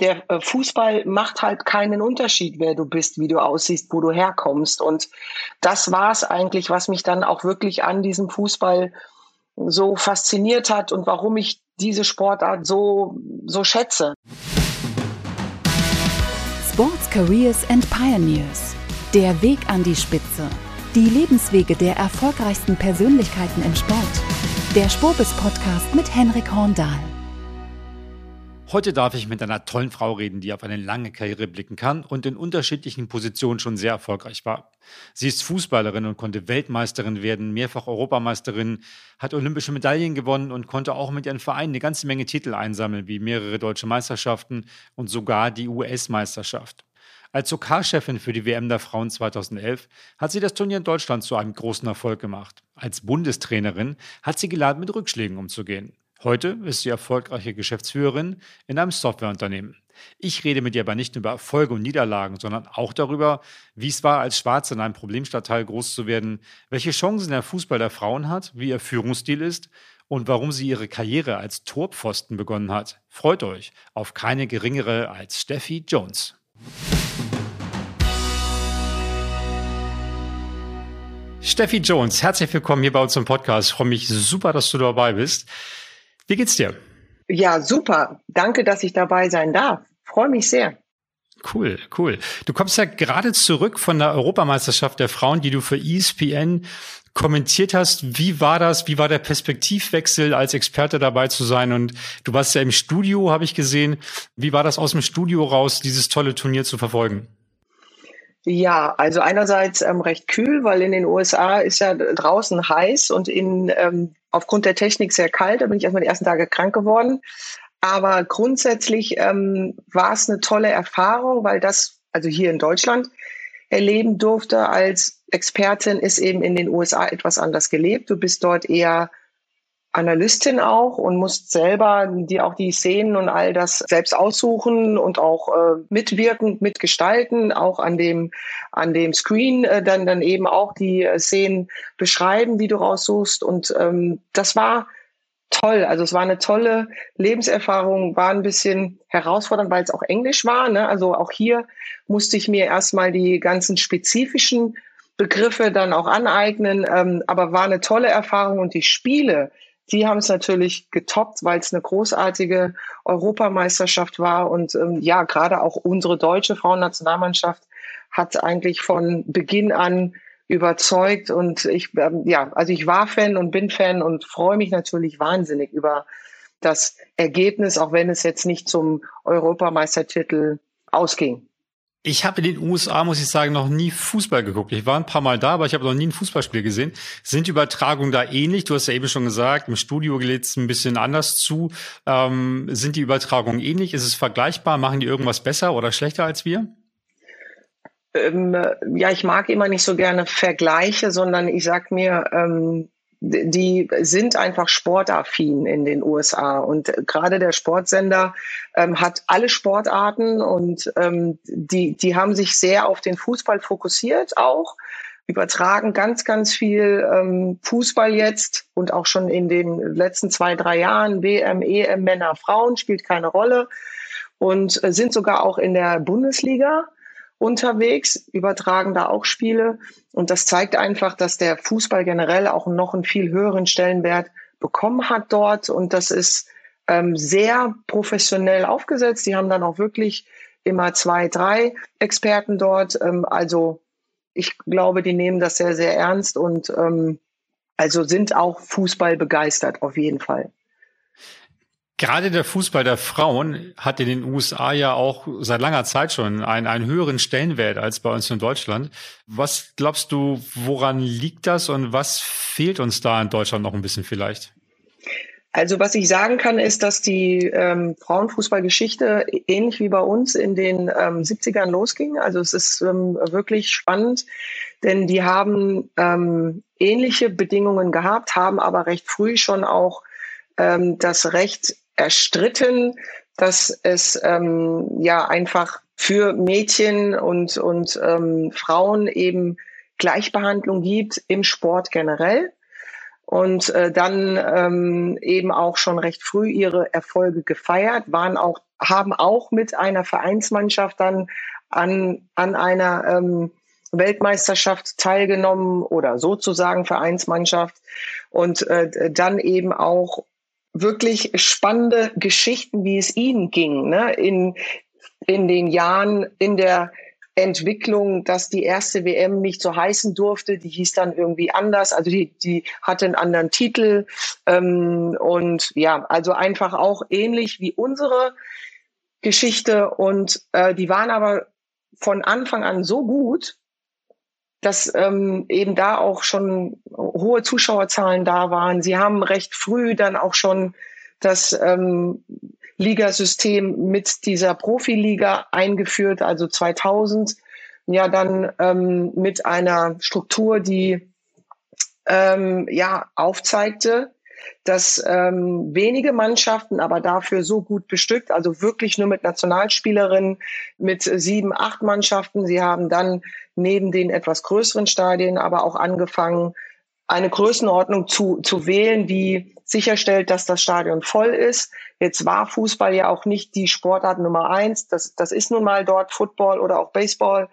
der äh, Fußball macht halt keinen Unterschied, wer du bist, wie du aussiehst, wo du herkommst. Und das war es eigentlich, was mich dann auch wirklich an diesem Fußball so fasziniert hat und warum ich diese Sportart so, so schätze. Sports Careers and Pioneers. Der Weg an die Spitze. Die Lebenswege der erfolgreichsten Persönlichkeiten im Sport. Der Spobis Podcast mit Henrik Horndahl. Heute darf ich mit einer tollen Frau reden, die auf eine lange Karriere blicken kann und in unterschiedlichen Positionen schon sehr erfolgreich war. Sie ist Fußballerin und konnte Weltmeisterin werden, mehrfach Europameisterin, hat olympische Medaillen gewonnen und konnte auch mit ihren Vereinen eine ganze Menge Titel einsammeln, wie mehrere deutsche Meisterschaften und sogar die US-Meisterschaft. Als OK-Chefin für die WM der Frauen 2011 hat sie das Turnier in Deutschland zu einem großen Erfolg gemacht. Als Bundestrainerin hat sie gelernt, mit Rückschlägen umzugehen. Heute ist sie erfolgreiche Geschäftsführerin in einem Softwareunternehmen. Ich rede mit ihr aber nicht nur über Erfolge und Niederlagen, sondern auch darüber, wie es war, als Schwarze in einem Problemstadtteil groß zu werden, welche Chancen der Fußball der Frauen hat, wie ihr Führungsstil ist und warum sie ihre Karriere als Torpfosten begonnen hat. Freut euch auf keine geringere als Steffi Jones. Steffi Jones, herzlich willkommen hier bei uns im Podcast. Ich freue mich super, dass du dabei bist. Wie geht's dir? Ja, super. Danke, dass ich dabei sein darf. Freue mich sehr. Cool, cool. Du kommst ja gerade zurück von der Europameisterschaft der Frauen, die du für ESPN kommentiert hast. Wie war das? Wie war der Perspektivwechsel, als Experte dabei zu sein? Und du warst ja im Studio, habe ich gesehen. Wie war das aus dem Studio raus, dieses tolle Turnier zu verfolgen? Ja, also einerseits ähm, recht kühl, weil in den USA ist ja draußen heiß und in, ähm, aufgrund der Technik sehr kalt. Da bin ich erstmal die ersten Tage krank geworden. Aber grundsätzlich ähm, war es eine tolle Erfahrung, weil das, also hier in Deutschland, erleben durfte als Expertin, ist eben in den USA etwas anders gelebt. Du bist dort eher Analystin auch und musst selber dir auch die Szenen und all das selbst aussuchen und auch äh, mitwirken, mitgestalten, auch an dem an dem Screen äh, dann dann eben auch die äh, Szenen beschreiben, wie du raussuchst und ähm, das war toll. Also es war eine tolle Lebenserfahrung, war ein bisschen herausfordernd, weil es auch Englisch war. Ne? Also auch hier musste ich mir erstmal die ganzen spezifischen Begriffe dann auch aneignen, ähm, aber war eine tolle Erfahrung und die Spiele, die haben es natürlich getoppt, weil es eine großartige Europameisterschaft war. Und ähm, ja, gerade auch unsere deutsche Frauennationalmannschaft hat eigentlich von Beginn an überzeugt. Und ich, ähm, ja, also ich war Fan und bin Fan und freue mich natürlich wahnsinnig über das Ergebnis, auch wenn es jetzt nicht zum Europameistertitel ausging. Ich habe in den USA, muss ich sagen, noch nie Fußball geguckt. Ich war ein paar Mal da, aber ich habe noch nie ein Fußballspiel gesehen. Sind die Übertragungen da ähnlich? Du hast ja eben schon gesagt, im Studio geht es ein bisschen anders zu. Ähm, sind die Übertragungen ähnlich? Ist es vergleichbar? Machen die irgendwas besser oder schlechter als wir? Ähm, ja, ich mag immer nicht so gerne Vergleiche, sondern ich sag mir, ähm, die sind einfach sportaffin in den USA. Und gerade der Sportsender ähm, hat alle Sportarten und ähm, die, die haben sich sehr auf den Fußball fokussiert auch übertragen ganz, ganz viel ähm, Fußball jetzt und auch schon in den letzten zwei, drei Jahren WM, EM, Männer, Frauen spielt keine Rolle und äh, sind sogar auch in der Bundesliga unterwegs, übertragen da auch Spiele. Und das zeigt einfach, dass der Fußball generell auch noch einen viel höheren Stellenwert bekommen hat dort. Und das ist ähm, sehr professionell aufgesetzt. Die haben dann auch wirklich immer zwei, drei Experten dort. Ähm, also ich glaube, die nehmen das sehr, sehr ernst und ähm, also sind auch Fußball begeistert auf jeden Fall. Gerade der Fußball der Frauen hat in den USA ja auch seit langer Zeit schon einen, einen höheren Stellenwert als bei uns in Deutschland. Was glaubst du, woran liegt das und was fehlt uns da in Deutschland noch ein bisschen vielleicht? Also was ich sagen kann, ist, dass die ähm, Frauenfußballgeschichte ähnlich wie bei uns in den ähm, 70ern losging. Also es ist ähm, wirklich spannend, denn die haben ähm, ähnliche Bedingungen gehabt, haben aber recht früh schon auch ähm, das Recht erstritten, dass es ähm, ja einfach für Mädchen und, und ähm, Frauen eben Gleichbehandlung gibt im Sport generell und äh, dann ähm, eben auch schon recht früh ihre Erfolge gefeiert, waren auch haben auch mit einer Vereinsmannschaft dann an, an einer ähm, Weltmeisterschaft teilgenommen oder sozusagen Vereinsmannschaft und äh, dann eben auch wirklich spannende Geschichten, wie es ihnen ging, ne? in, in den Jahren in der Entwicklung, dass die erste WM nicht so heißen durfte. Die hieß dann irgendwie anders. Also die, die hatte einen anderen Titel. Ähm, und ja, also einfach auch ähnlich wie unsere Geschichte. Und äh, die waren aber von Anfang an so gut, dass ähm, eben da auch schon hohe Zuschauerzahlen da waren. Sie haben recht früh dann auch schon das ähm, Ligasystem mit dieser Profiliga eingeführt, also 2000. Ja, dann ähm, mit einer Struktur, die ähm, ja aufzeigte, dass ähm, wenige Mannschaften, aber dafür so gut bestückt, also wirklich nur mit Nationalspielerinnen, mit sieben, acht Mannschaften. Sie haben dann neben den etwas größeren Stadien aber auch angefangen, eine Größenordnung zu, zu wählen, die sicherstellt, dass das Stadion voll ist. Jetzt war Fußball ja auch nicht die Sportart Nummer eins. Das, das ist nun mal dort Football oder auch Baseball.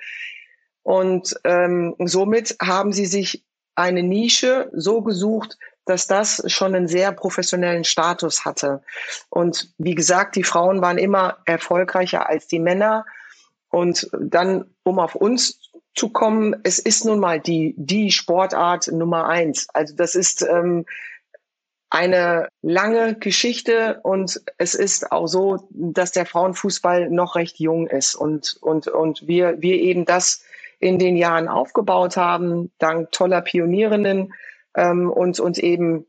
Und ähm, somit haben sie sich eine Nische so gesucht, dass das schon einen sehr professionellen Status hatte. Und wie gesagt, die Frauen waren immer erfolgreicher als die Männer. Und dann, um auf uns zu kommen, es ist nun mal die, die Sportart Nummer eins. Also das ist ähm, eine lange Geschichte und es ist auch so, dass der Frauenfußball noch recht jung ist und, und, und wir, wir eben das in den Jahren aufgebaut haben, dank toller Pionierinnen ähm, und uns eben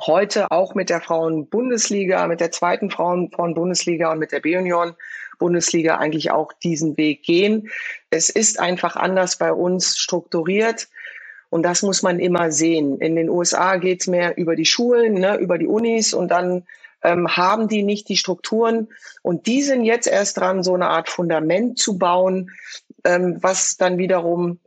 heute auch mit der Frauen-Bundesliga, mit der zweiten Frauen-Bundesliga und mit der B-Union Bundesliga eigentlich auch diesen Weg gehen. Es ist einfach anders bei uns strukturiert. Und das muss man immer sehen. In den USA geht es mehr über die Schulen, ne, über die Unis und dann ähm, haben die nicht die Strukturen. Und die sind jetzt erst dran, so eine Art Fundament zu bauen, ähm, was dann wiederum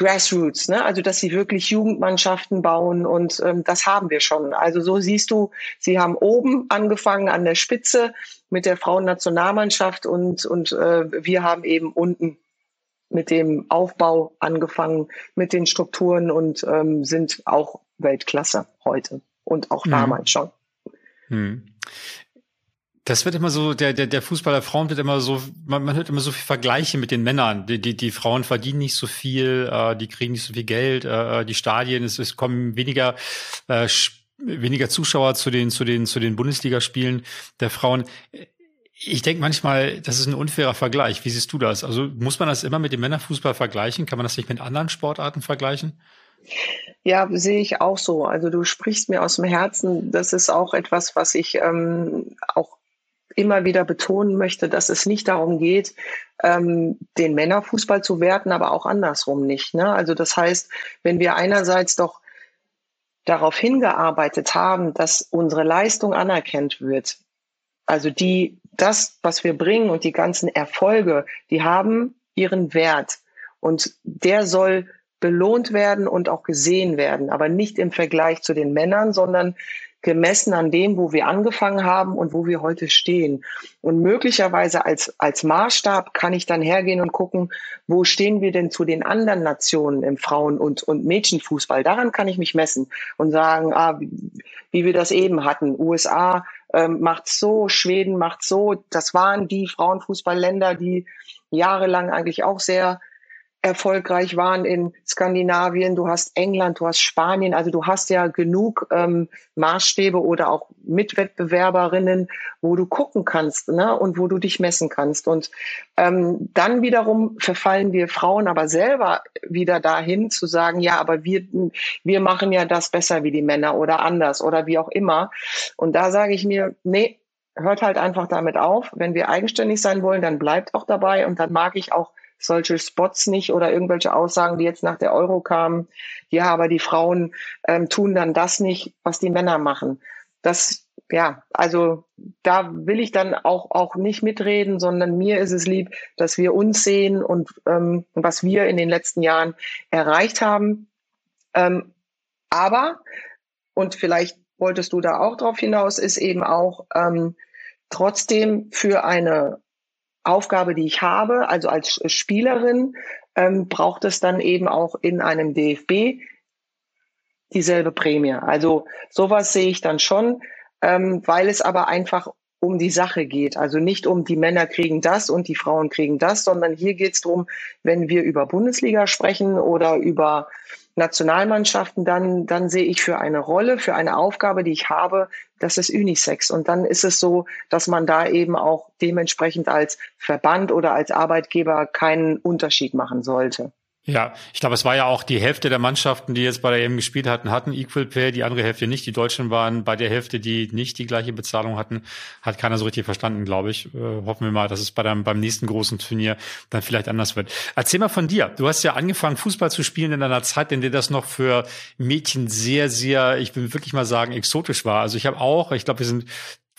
Grassroots, ne? also dass sie wirklich Jugendmannschaften bauen und ähm, das haben wir schon. Also so siehst du, sie haben oben angefangen an der Spitze mit der Frauennationalmannschaft und, und äh, wir haben eben unten mit dem Aufbau angefangen, mit den Strukturen und ähm, sind auch Weltklasse heute und auch mhm. damals schon. Mhm. Das wird immer so, der, der, der Fußball der Frauen wird immer so, man, man hört immer so viel Vergleiche mit den Männern. Die, die, die Frauen verdienen nicht so viel, äh, die kriegen nicht so viel Geld, äh, die Stadien, es, es kommen weniger, äh, weniger Zuschauer zu den, zu den, zu den Bundesligaspielen der Frauen. Ich denke manchmal, das ist ein unfairer Vergleich. Wie siehst du das? Also muss man das immer mit dem Männerfußball vergleichen? Kann man das nicht mit anderen Sportarten vergleichen? Ja, sehe ich auch so. Also du sprichst mir aus dem Herzen. Das ist auch etwas, was ich ähm, auch immer wieder betonen möchte, dass es nicht darum geht, ähm, den Männerfußball zu werten, aber auch andersrum nicht. Ne? Also das heißt, wenn wir einerseits doch darauf hingearbeitet haben, dass unsere Leistung anerkannt wird, also die das, was wir bringen und die ganzen Erfolge, die haben ihren Wert. Und der soll belohnt werden und auch gesehen werden, aber nicht im Vergleich zu den Männern, sondern gemessen an dem, wo wir angefangen haben und wo wir heute stehen. Und möglicherweise als, als Maßstab kann ich dann hergehen und gucken, wo stehen wir denn zu den anderen Nationen im Frauen- und, und Mädchenfußball. Daran kann ich mich messen und sagen, ah, wie, wie wir das eben hatten. USA ähm, macht so, Schweden macht so. Das waren die Frauenfußballländer, die jahrelang eigentlich auch sehr erfolgreich waren in Skandinavien, du hast England, du hast Spanien, also du hast ja genug ähm, Maßstäbe oder auch Mitwettbewerberinnen, wo du gucken kannst ne, und wo du dich messen kannst. Und ähm, dann wiederum verfallen wir Frauen aber selber wieder dahin zu sagen, ja, aber wir, wir machen ja das besser wie die Männer oder anders oder wie auch immer. Und da sage ich mir, nee, hört halt einfach damit auf. Wenn wir eigenständig sein wollen, dann bleibt auch dabei und dann mag ich auch solche Spots nicht oder irgendwelche Aussagen, die jetzt nach der Euro kamen. Ja, aber die Frauen ähm, tun dann das nicht, was die Männer machen. Das, ja, also da will ich dann auch, auch nicht mitreden, sondern mir ist es lieb, dass wir uns sehen und ähm, was wir in den letzten Jahren erreicht haben. Ähm, aber, und vielleicht wolltest du da auch drauf hinaus, ist eben auch, ähm, trotzdem für eine Aufgabe, die ich habe, also als Spielerin, ähm, braucht es dann eben auch in einem DFB dieselbe Prämie. Also sowas sehe ich dann schon, ähm, weil es aber einfach um die Sache geht. Also nicht um die Männer kriegen das und die Frauen kriegen das, sondern hier geht es darum, wenn wir über Bundesliga sprechen oder über Nationalmannschaften, dann, dann sehe ich für eine Rolle, für eine Aufgabe, die ich habe, das ist Unisex. Und dann ist es so, dass man da eben auch dementsprechend als Verband oder als Arbeitgeber keinen Unterschied machen sollte. Ja, ich glaube, es war ja auch die Hälfte der Mannschaften, die jetzt bei der EM gespielt hatten, hatten Equal Pay, die andere Hälfte nicht. Die Deutschen waren bei der Hälfte, die nicht die gleiche Bezahlung hatten, hat keiner so richtig verstanden, glaube ich. Äh, hoffen wir mal, dass es bei deinem, beim nächsten großen Turnier dann vielleicht anders wird. Erzähl mal von dir. Du hast ja angefangen, Fußball zu spielen in einer Zeit, in der das noch für Mädchen sehr, sehr, ich will wirklich mal sagen, exotisch war. Also ich habe auch, ich glaube, wir sind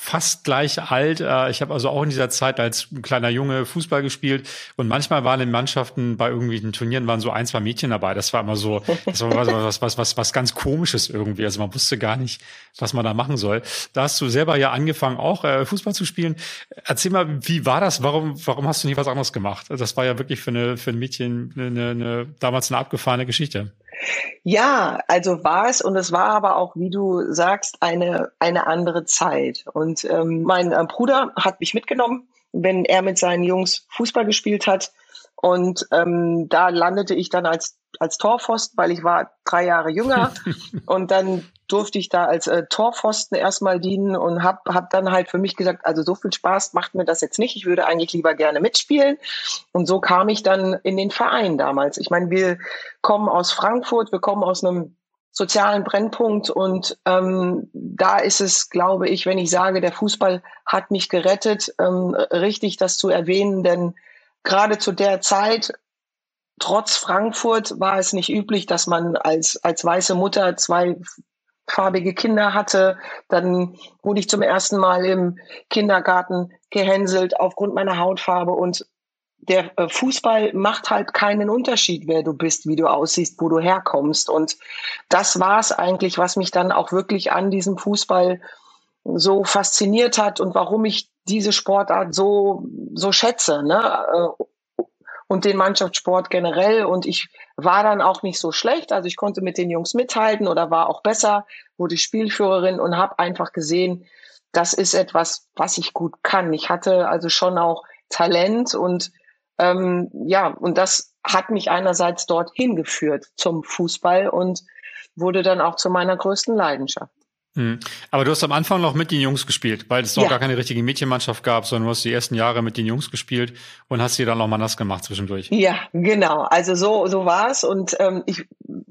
fast gleich alt. Äh, ich habe also auch in dieser Zeit als kleiner Junge Fußball gespielt und manchmal waren in Mannschaften bei irgendwelchen Turnieren waren so ein, zwei Mädchen dabei. Das war immer so, das war was, was, was, was ganz komisches irgendwie. Also man wusste gar nicht, was man da machen soll. Da hast du selber ja angefangen, auch äh, Fußball zu spielen. Erzähl mal, wie war das? Warum, warum hast du nie was anderes gemacht? Das war ja wirklich für eine, für ein Mädchen eine, eine, damals eine abgefahrene Geschichte. Ja, also war es und es war aber auch, wie du sagst, eine, eine andere Zeit. Und ähm, mein äh, Bruder hat mich mitgenommen, wenn er mit seinen Jungs Fußball gespielt hat. Und ähm, da landete ich dann als, als Torpfosten, weil ich war drei Jahre jünger. und dann durfte ich da als äh, Torpfosten erstmal dienen und habe hab dann halt für mich gesagt, also so viel Spaß macht mir das jetzt nicht. Ich würde eigentlich lieber gerne mitspielen. Und so kam ich dann in den Verein damals. Ich meine, wir kommen aus Frankfurt, wir kommen aus einem sozialen Brennpunkt und ähm, da ist es, glaube ich, wenn ich sage, der Fußball hat mich gerettet, ähm, richtig das zu erwähnen, denn gerade zu der Zeit trotz Frankfurt war es nicht üblich, dass man als, als weiße Mutter zwei farbige Kinder hatte. Dann wurde ich zum ersten Mal im Kindergarten gehänselt aufgrund meiner Hautfarbe und der äh, Fußball macht halt keinen Unterschied, wer du bist, wie du aussiehst, wo du herkommst. Und das war es eigentlich, was mich dann auch wirklich an diesem Fußball so fasziniert hat und warum ich diese Sportart so, so schätze. Ne? Äh, und den Mannschaftssport generell. Und ich war dann auch nicht so schlecht. Also ich konnte mit den Jungs mithalten oder war auch besser, wurde Spielführerin und habe einfach gesehen, das ist etwas, was ich gut kann. Ich hatte also schon auch Talent und ähm, ja, und das hat mich einerseits dort hingeführt zum Fußball und wurde dann auch zu meiner größten Leidenschaft. Hm. Aber du hast am Anfang noch mit den Jungs gespielt, weil es noch ja. gar keine richtige Mädchenmannschaft gab, sondern du hast die ersten Jahre mit den Jungs gespielt und hast sie dann noch mal nass gemacht zwischendurch. Ja, genau. Also so, so war es. Und ähm, ich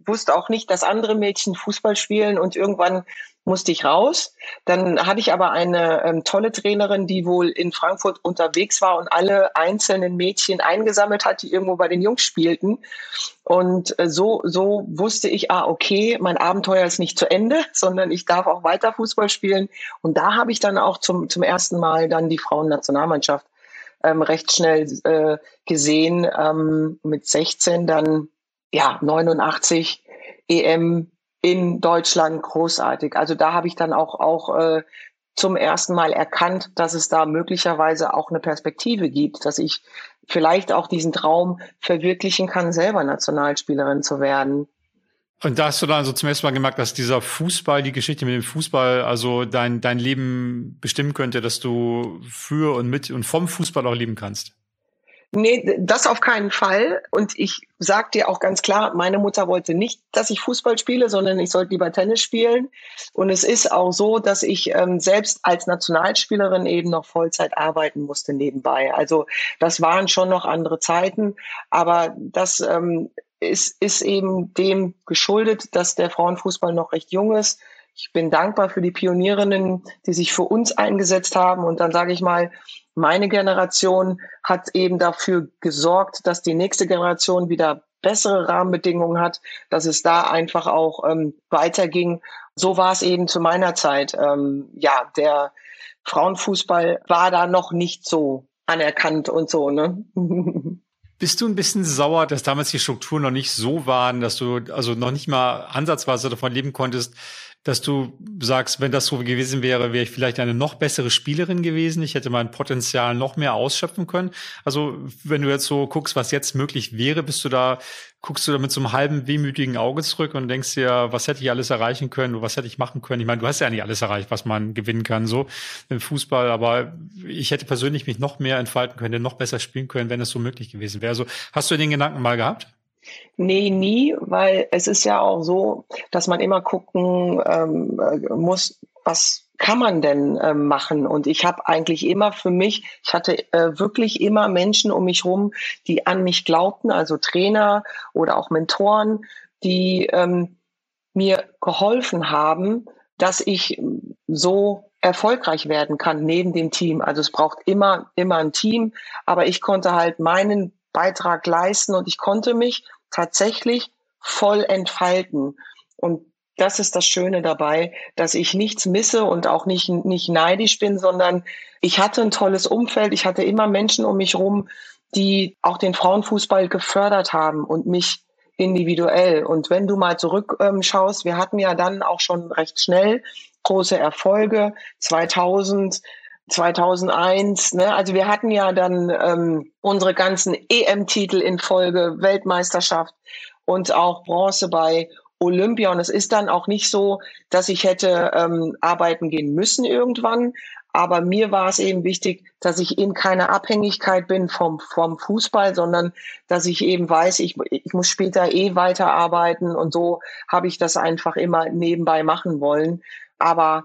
wusste auch nicht, dass andere Mädchen Fußball spielen und irgendwann musste ich raus. Dann hatte ich aber eine ähm, tolle Trainerin, die wohl in Frankfurt unterwegs war und alle einzelnen Mädchen eingesammelt hat, die irgendwo bei den Jungs spielten. Und äh, so, so wusste ich, ah, okay, mein Abenteuer ist nicht zu Ende, sondern ich darf auch weiter Fußball spielen. Und da habe ich dann auch zum, zum ersten Mal dann die Frauennationalmannschaft ähm, recht schnell äh, gesehen. Ähm, mit 16 dann, ja, 89 EM in Deutschland großartig. Also da habe ich dann auch, auch äh, zum ersten Mal erkannt, dass es da möglicherweise auch eine Perspektive gibt, dass ich vielleicht auch diesen Traum verwirklichen kann, selber Nationalspielerin zu werden. Und da hast du dann also zum ersten Mal gemerkt, dass dieser Fußball, die Geschichte mit dem Fußball, also dein, dein Leben bestimmen könnte, dass du für und mit und vom Fußball auch leben kannst. Nee, das auf keinen Fall. Und ich sag dir auch ganz klar, meine Mutter wollte nicht, dass ich Fußball spiele, sondern ich sollte lieber Tennis spielen. Und es ist auch so, dass ich ähm, selbst als Nationalspielerin eben noch Vollzeit arbeiten musste nebenbei. Also das waren schon noch andere Zeiten. Aber das ähm, ist, ist eben dem geschuldet, dass der Frauenfußball noch recht jung ist. Ich bin dankbar für die Pionierinnen, die sich für uns eingesetzt haben. Und dann sage ich mal, meine Generation hat eben dafür gesorgt, dass die nächste Generation wieder bessere Rahmenbedingungen hat, dass es da einfach auch ähm, weiterging. So war es eben zu meiner Zeit. Ähm, ja, der Frauenfußball war da noch nicht so anerkannt und so, ne? Bist du ein bisschen sauer, dass damals die Strukturen noch nicht so waren, dass du also noch nicht mal ansatzweise davon leben konntest, dass du sagst, wenn das so gewesen wäre, wäre ich vielleicht eine noch bessere Spielerin gewesen. Ich hätte mein Potenzial noch mehr ausschöpfen können. Also wenn du jetzt so guckst, was jetzt möglich wäre, bist du da, guckst du da mit so einem halben wehmütigen Auge zurück und denkst dir, was hätte ich alles erreichen können, was hätte ich machen können. Ich meine, du hast ja nicht alles erreicht, was man gewinnen kann, so im Fußball, aber ich hätte persönlich mich noch mehr entfalten können, noch besser spielen können, wenn es so möglich gewesen wäre. Also hast du den Gedanken mal gehabt? Nee, nie, weil es ist ja auch so, dass man immer gucken ähm, äh, muss, was kann man denn äh, machen? Und ich habe eigentlich immer für mich, ich hatte äh, wirklich immer Menschen um mich rum, die an mich glaubten, also Trainer oder auch Mentoren, die ähm, mir geholfen haben, dass ich so erfolgreich werden kann neben dem Team. Also es braucht immer, immer ein Team, aber ich konnte halt meinen Beitrag leisten und ich konnte mich tatsächlich voll entfalten. Und das ist das Schöne dabei, dass ich nichts misse und auch nicht, nicht neidisch bin, sondern ich hatte ein tolles Umfeld. Ich hatte immer Menschen um mich rum, die auch den Frauenfußball gefördert haben und mich individuell. Und wenn du mal zurückschaust, ähm, wir hatten ja dann auch schon recht schnell große Erfolge. 2000 2001, ne? Also wir hatten ja dann ähm, unsere ganzen EM-Titel in Folge, Weltmeisterschaft und auch Bronze bei Olympia. Und es ist dann auch nicht so, dass ich hätte ähm, arbeiten gehen müssen irgendwann. Aber mir war es eben wichtig, dass ich in keiner Abhängigkeit bin vom, vom Fußball, sondern dass ich eben weiß, ich, ich muss später eh weiterarbeiten. Und so habe ich das einfach immer nebenbei machen wollen. Aber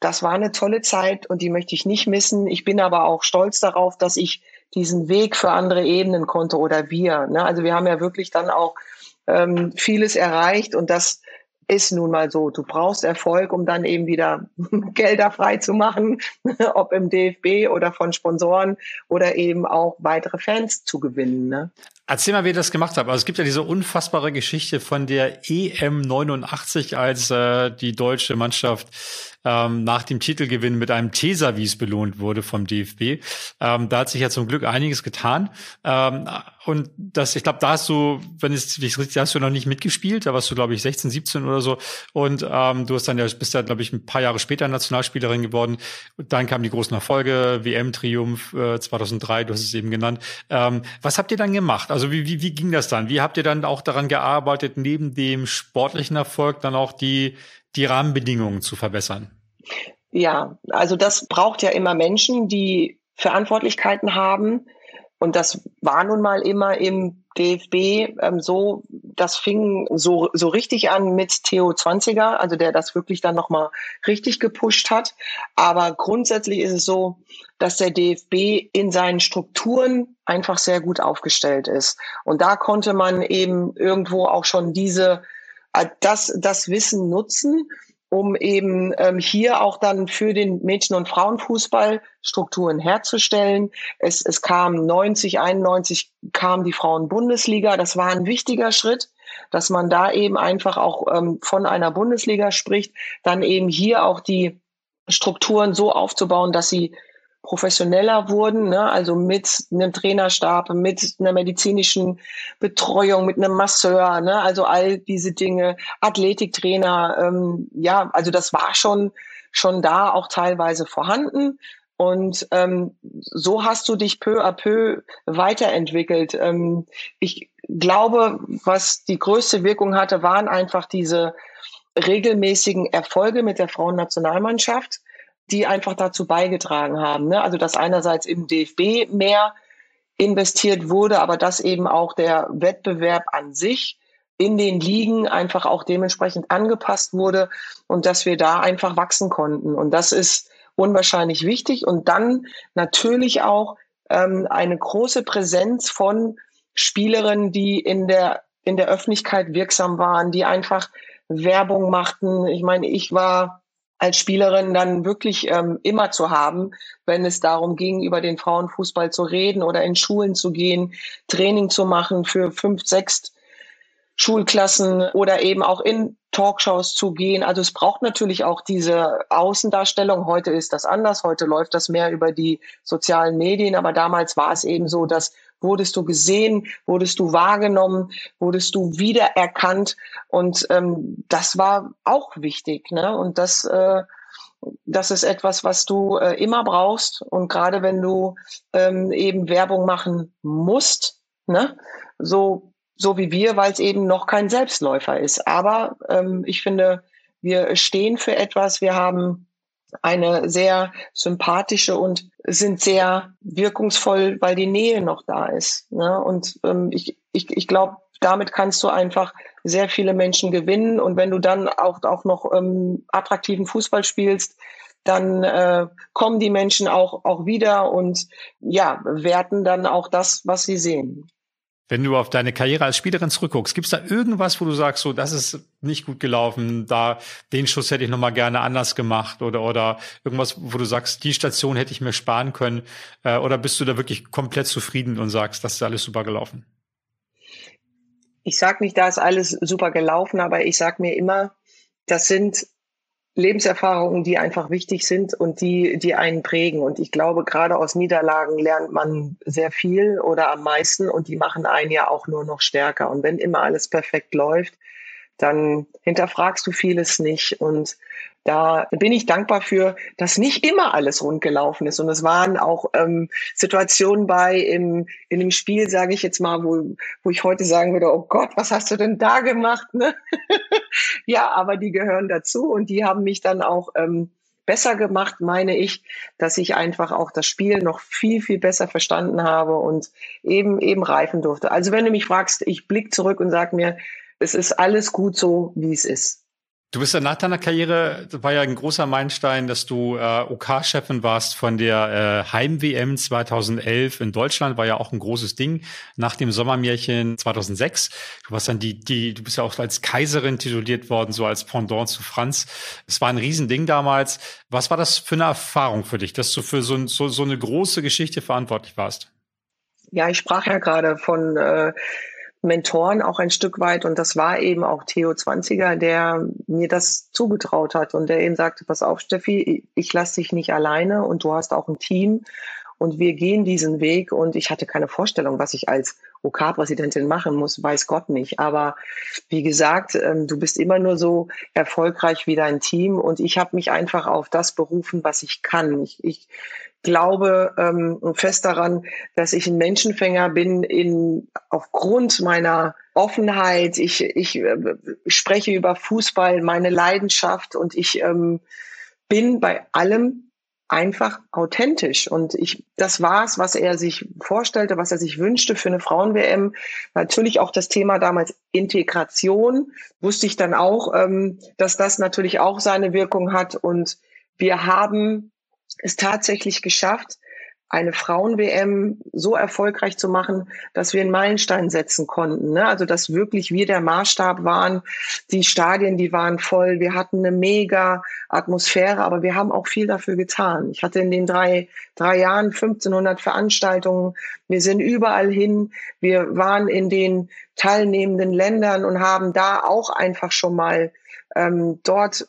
das war eine tolle Zeit und die möchte ich nicht missen. Ich bin aber auch stolz darauf, dass ich diesen Weg für andere Ebenen konnte oder wir. Ne? Also wir haben ja wirklich dann auch ähm, vieles erreicht und das ist nun mal so. Du brauchst Erfolg, um dann eben wieder Gelder frei zu machen, ob im DFB oder von Sponsoren oder eben auch weitere Fans zu gewinnen. Ne? Erzähl mal, wie ihr das gemacht habt. Also es gibt ja diese unfassbare Geschichte von der EM 89, als äh, die deutsche Mannschaft ähm, nach dem Titelgewinn mit einem Teservice belohnt wurde vom DFB. Ähm, da hat sich ja zum Glück einiges getan. Ähm, und das, ich glaube, da hast du, wenn es wie richtig, hast du noch nicht mitgespielt. Da warst du, glaube ich, 16, 17 oder so. Und ähm, du hast dann ja, bist ja, glaube ich, ein paar Jahre später Nationalspielerin geworden. Und dann kamen die großen Erfolge, WM-Triumph äh, 2003, du hast es eben genannt. Ähm, was habt ihr dann gemacht? Also wie, wie, wie ging das dann? Wie habt ihr dann auch daran gearbeitet, neben dem sportlichen Erfolg dann auch die, die Rahmenbedingungen zu verbessern? Ja, also das braucht ja immer Menschen, die Verantwortlichkeiten haben. Und das war nun mal immer im DFB ähm, so, das fing so, so richtig an mit Theo 20er, also der das wirklich dann nochmal richtig gepusht hat. Aber grundsätzlich ist es so, dass der DFB in seinen Strukturen einfach sehr gut aufgestellt ist. Und da konnte man eben irgendwo auch schon diese, äh, das, das Wissen nutzen um eben ähm, hier auch dann für den Mädchen- und Frauenfußball Strukturen herzustellen. Es, es kam 90, 91 kam die Frauenbundesliga. Das war ein wichtiger Schritt, dass man da eben einfach auch ähm, von einer Bundesliga spricht, dann eben hier auch die Strukturen so aufzubauen, dass sie professioneller wurden, ne? also mit einem Trainerstab, mit einer medizinischen Betreuung, mit einem Masseur, ne? also all diese Dinge, Athletiktrainer, ähm, ja, also das war schon schon da auch teilweise vorhanden. Und ähm, so hast du dich peu à peu weiterentwickelt. Ähm, ich glaube, was die größte Wirkung hatte, waren einfach diese regelmäßigen Erfolge mit der Frauennationalmannschaft die einfach dazu beigetragen haben. Ne? Also dass einerseits im DFB mehr investiert wurde, aber dass eben auch der Wettbewerb an sich in den Ligen einfach auch dementsprechend angepasst wurde und dass wir da einfach wachsen konnten. Und das ist unwahrscheinlich wichtig. Und dann natürlich auch ähm, eine große Präsenz von Spielerinnen, die in der, in der Öffentlichkeit wirksam waren, die einfach Werbung machten. Ich meine, ich war als Spielerin dann wirklich ähm, immer zu haben, wenn es darum ging, über den Frauenfußball zu reden oder in Schulen zu gehen, Training zu machen für fünf, sechs Schulklassen oder eben auch in Talkshows zu gehen. Also es braucht natürlich auch diese Außendarstellung. Heute ist das anders. Heute läuft das mehr über die sozialen Medien. Aber damals war es eben so, dass wurdest du gesehen, wurdest du wahrgenommen, wurdest du wiedererkannt. Und ähm, das war auch wichtig. Ne? Und das, äh, das ist etwas, was du äh, immer brauchst. Und gerade wenn du ähm, eben Werbung machen musst, ne? so so wie wir, weil es eben noch kein Selbstläufer ist. Aber ähm, ich finde, wir stehen für etwas. Wir haben eine sehr sympathische und sind sehr wirkungsvoll, weil die Nähe noch da ist. Ne? Und ähm, ich, ich, ich glaube, damit kannst du einfach sehr viele Menschen gewinnen. Und wenn du dann auch, auch noch ähm, attraktiven Fußball spielst, dann äh, kommen die Menschen auch, auch wieder und ja, werten dann auch das, was sie sehen. Wenn du auf deine Karriere als Spielerin zurückguckst, gibt es da irgendwas, wo du sagst, so, das ist nicht gut gelaufen, da den Schuss hätte ich nochmal gerne anders gemacht oder oder irgendwas, wo du sagst, die Station hätte ich mir sparen können, äh, oder bist du da wirklich komplett zufrieden und sagst, das ist alles super gelaufen? Ich sag nicht, da ist alles super gelaufen, aber ich sag mir immer, das sind Lebenserfahrungen, die einfach wichtig sind und die, die einen prägen. Und ich glaube, gerade aus Niederlagen lernt man sehr viel oder am meisten und die machen einen ja auch nur noch stärker. Und wenn immer alles perfekt läuft, dann hinterfragst du vieles nicht. Und da bin ich dankbar für, dass nicht immer alles rund gelaufen ist. Und es waren auch ähm, Situationen bei im, in dem Spiel, sage ich jetzt mal, wo, wo ich heute sagen würde, oh Gott, was hast du denn da gemacht? Ne? ja, aber die gehören dazu und die haben mich dann auch ähm, besser gemacht, meine ich, dass ich einfach auch das Spiel noch viel, viel besser verstanden habe und eben, eben reifen durfte. Also wenn du mich fragst, ich blick zurück und sag mir, es ist alles gut so, wie es ist. Du bist ja nach deiner Karriere, das war ja ein großer Meilenstein, dass du äh, OK-Chefin warst von der äh, Heim-WM 2011 in Deutschland, war ja auch ein großes Ding. Nach dem Sommermärchen 2006. Du warst dann die, die, du bist ja auch als Kaiserin tituliert worden, so als Pendant zu Franz. Es war ein Riesending damals. Was war das für eine Erfahrung für dich, dass du für so, so, so eine große Geschichte verantwortlich warst? Ja, ich sprach ja gerade von äh, Mentoren auch ein Stück weit. Und das war eben auch Theo Zwanziger, der mir das zugetraut hat und der eben sagte, pass auf, Steffi, ich lasse dich nicht alleine und du hast auch ein Team und wir gehen diesen Weg. Und ich hatte keine Vorstellung, was ich als OK-Präsidentin machen muss, weiß Gott nicht. Aber wie gesagt, ähm, du bist immer nur so erfolgreich wie dein Team. Und ich habe mich einfach auf das berufen, was ich kann. Ich, ich glaube ähm, fest daran, dass ich ein Menschenfänger bin in, aufgrund meiner Offenheit. Ich, ich äh, spreche über Fußball, meine Leidenschaft und ich ähm, bin bei allem einfach authentisch. Und ich, das war's, was er sich vorstellte, was er sich wünschte für eine Frauen-WM. Natürlich auch das Thema damals Integration. Wusste ich dann auch, ähm, dass das natürlich auch seine Wirkung hat. Und wir haben es tatsächlich geschafft, eine Frauen-WM so erfolgreich zu machen, dass wir einen Meilenstein setzen konnten. Ne? Also dass wirklich wir der Maßstab waren. Die Stadien, die waren voll. Wir hatten eine mega Atmosphäre, aber wir haben auch viel dafür getan. Ich hatte in den drei, drei Jahren 1500 Veranstaltungen. Wir sind überall hin. Wir waren in den teilnehmenden Ländern und haben da auch einfach schon mal ähm, dort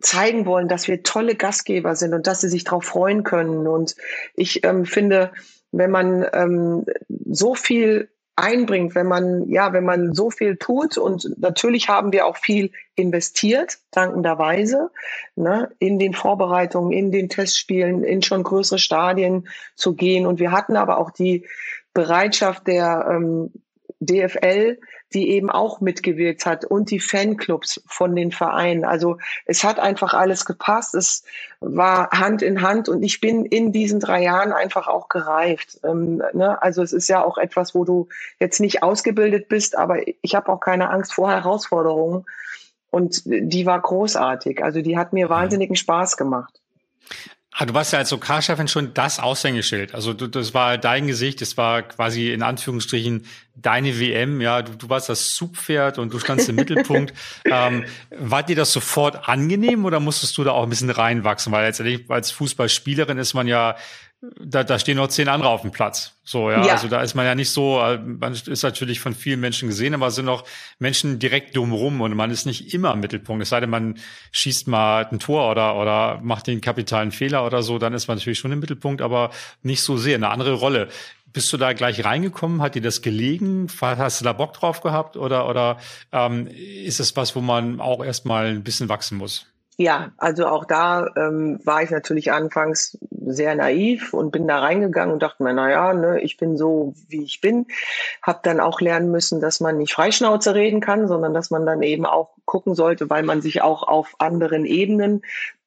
zeigen wollen, dass wir tolle Gastgeber sind und dass sie sich darauf freuen können. Und ich ähm, finde, wenn man ähm, so viel einbringt, wenn man, ja, wenn man so viel tut und natürlich haben wir auch viel investiert, dankenderweise, ne, in den Vorbereitungen, in den Testspielen, in schon größere Stadien zu gehen. Und wir hatten aber auch die Bereitschaft der ähm, DFL, die eben auch mitgewirkt hat und die Fanclubs von den Vereinen. Also es hat einfach alles gepasst. Es war Hand in Hand und ich bin in diesen drei Jahren einfach auch gereift. Ähm, ne? Also es ist ja auch etwas, wo du jetzt nicht ausgebildet bist, aber ich habe auch keine Angst vor Herausforderungen. Und die war großartig. Also die hat mir mhm. wahnsinnigen Spaß gemacht. Ah, du warst ja als OK-Chefin schon das Aushängeschild. Also du, das war dein Gesicht, das war quasi in Anführungsstrichen deine WM. Ja, du, du warst das Zugpferd und du standst im Mittelpunkt. Ähm, war dir das sofort angenehm oder musstest du da auch ein bisschen reinwachsen? Weil letztendlich als Fußballspielerin ist man ja da, da stehen noch zehn andere auf dem Platz. So, ja? ja. Also da ist man ja nicht so, äh, man ist natürlich von vielen Menschen gesehen, aber es sind auch Menschen direkt drumherum und man ist nicht immer im Mittelpunkt. Es sei denn, man schießt mal ein Tor oder, oder macht den kapitalen Fehler oder so, dann ist man natürlich schon im Mittelpunkt, aber nicht so sehr, eine andere Rolle. Bist du da gleich reingekommen? Hat dir das gelegen? Hast du da Bock drauf gehabt? Oder, oder ähm, ist es was, wo man auch erstmal ein bisschen wachsen muss? Ja, also auch da ähm, war ich natürlich anfangs sehr naiv und bin da reingegangen und dachte mir, na ja, ne, ich bin so, wie ich bin. Hab dann auch lernen müssen, dass man nicht Freischnauze reden kann, sondern dass man dann eben auch gucken sollte, weil man sich auch auf anderen Ebenen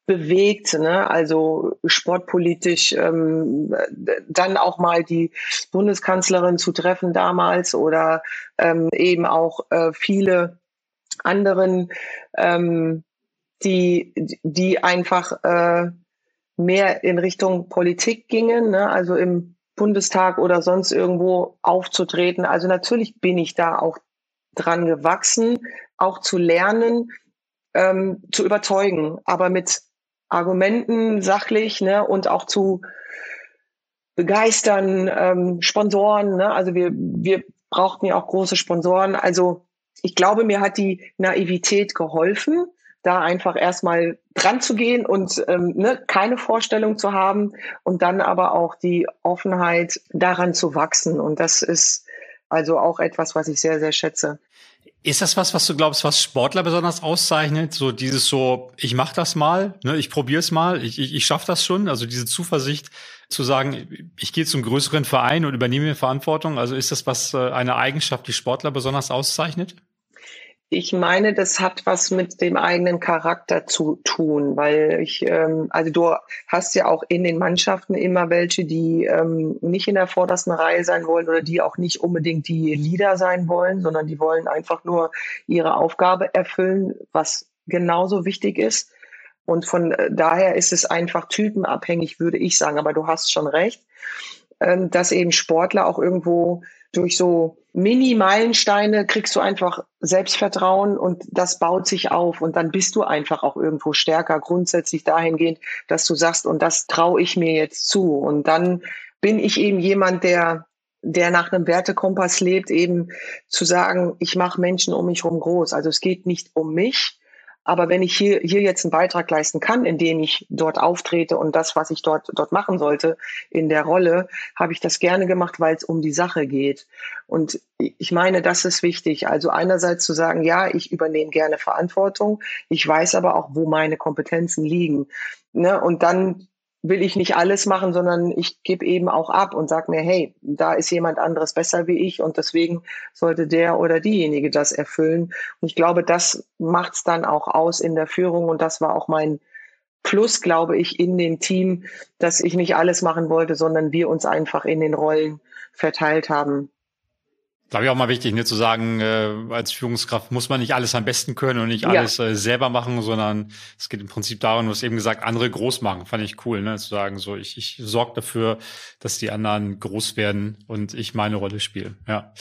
bewegt, ne? also sportpolitisch ähm, dann auch mal die Bundeskanzlerin zu treffen damals oder ähm, eben auch äh, viele anderen ähm, die, die einfach äh, mehr in Richtung Politik gingen, ne? also im Bundestag oder sonst irgendwo aufzutreten. Also natürlich bin ich da auch dran gewachsen, auch zu lernen, ähm, zu überzeugen, aber mit Argumenten sachlich ne? und auch zu begeistern, ähm, Sponsoren. Ne? Also wir, wir brauchten ja auch große Sponsoren. Also ich glaube, mir hat die Naivität geholfen da einfach erstmal dran zu gehen und ähm, ne, keine Vorstellung zu haben und dann aber auch die Offenheit daran zu wachsen. Und das ist also auch etwas, was ich sehr, sehr schätze. Ist das was, was du glaubst, was Sportler besonders auszeichnet? So dieses so, ich mach das mal, ne, ich probiere es mal, ich, ich, ich schaffe das schon. Also diese Zuversicht zu sagen, ich gehe zum größeren Verein und übernehme Verantwortung. Also ist das was äh, eine Eigenschaft, die Sportler besonders auszeichnet? Ich meine, das hat was mit dem eigenen Charakter zu tun, weil ich, ähm, also du hast ja auch in den Mannschaften immer welche, die ähm, nicht in der vordersten Reihe sein wollen oder die auch nicht unbedingt die Leader sein wollen, sondern die wollen einfach nur ihre Aufgabe erfüllen, was genauso wichtig ist. Und von äh, daher ist es einfach typenabhängig, würde ich sagen. Aber du hast schon recht, ähm, dass eben Sportler auch irgendwo durch so Mini-Meilensteine kriegst du einfach Selbstvertrauen und das baut sich auf und dann bist du einfach auch irgendwo stärker grundsätzlich dahingehend, dass du sagst, und das traue ich mir jetzt zu. Und dann bin ich eben jemand, der der nach einem Wertekompass lebt, eben zu sagen, ich mache Menschen um mich herum groß. Also es geht nicht um mich, aber wenn ich hier, hier jetzt einen Beitrag leisten kann, indem ich dort auftrete und das, was ich dort, dort machen sollte in der Rolle, habe ich das gerne gemacht, weil es um die Sache geht. Und ich meine, das ist wichtig. Also einerseits zu sagen, ja, ich übernehme gerne Verantwortung. Ich weiß aber auch, wo meine Kompetenzen liegen. Ne? Und dann will ich nicht alles machen, sondern ich gebe eben auch ab und sag mir, hey, da ist jemand anderes besser wie ich und deswegen sollte der oder diejenige das erfüllen. Und ich glaube, das macht's dann auch aus in der Führung und das war auch mein Plus, glaube ich, in dem Team, dass ich nicht alles machen wollte, sondern wir uns einfach in den Rollen verteilt haben glaube ich auch mal wichtig, ne, zu sagen, äh, als Führungskraft muss man nicht alles am besten können und nicht alles ja. äh, selber machen, sondern es geht im Prinzip darum, du hast eben gesagt, andere groß machen. Fand ich cool, ne, zu sagen, so ich, ich sorge dafür, dass die anderen groß werden und ich meine Rolle spiele. Ja.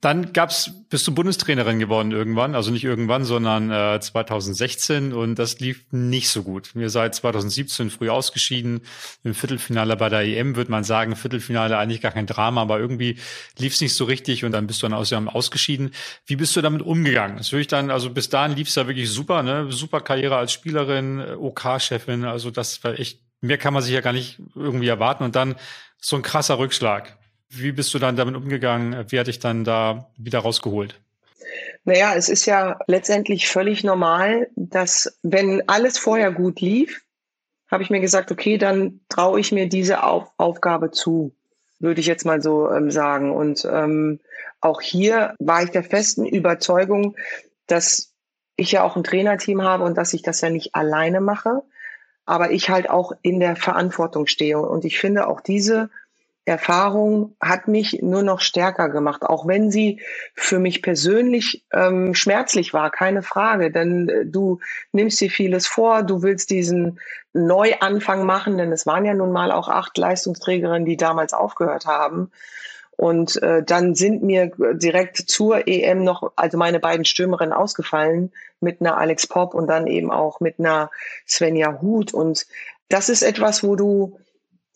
Dann gab's, bist du Bundestrainerin geworden irgendwann, also nicht irgendwann, sondern äh, 2016 und das lief nicht so gut. Wir seid 2017 früh ausgeschieden. Im Viertelfinale bei der EM würde man sagen, Viertelfinale eigentlich gar kein Drama, aber irgendwie lief's nicht so richtig und dann bist du dann aus ausgeschieden. Wie bist du damit umgegangen? Das würde ich dann, also bis dahin lief's ja wirklich super, ne? Super Karriere als Spielerin, OK-Chefin, also das war echt, mehr kann man sich ja gar nicht irgendwie erwarten und dann so ein krasser Rückschlag. Wie bist du dann damit umgegangen? Wie hat dich dann da wieder rausgeholt? Naja, es ist ja letztendlich völlig normal, dass wenn alles vorher gut lief, habe ich mir gesagt, okay, dann traue ich mir diese Auf Aufgabe zu, würde ich jetzt mal so ähm, sagen. Und ähm, auch hier war ich der festen Überzeugung, dass ich ja auch ein Trainerteam habe und dass ich das ja nicht alleine mache, aber ich halt auch in der Verantwortung stehe. Und ich finde auch diese Erfahrung hat mich nur noch stärker gemacht, auch wenn sie für mich persönlich ähm, schmerzlich war, keine Frage. Denn äh, du nimmst dir vieles vor, du willst diesen Neuanfang machen, denn es waren ja nun mal auch acht Leistungsträgerinnen, die damals aufgehört haben. Und äh, dann sind mir direkt zur EM noch, also meine beiden Stürmerinnen ausgefallen, mit einer Alex Pop und dann eben auch mit einer Svenja Huth. Und das ist etwas, wo du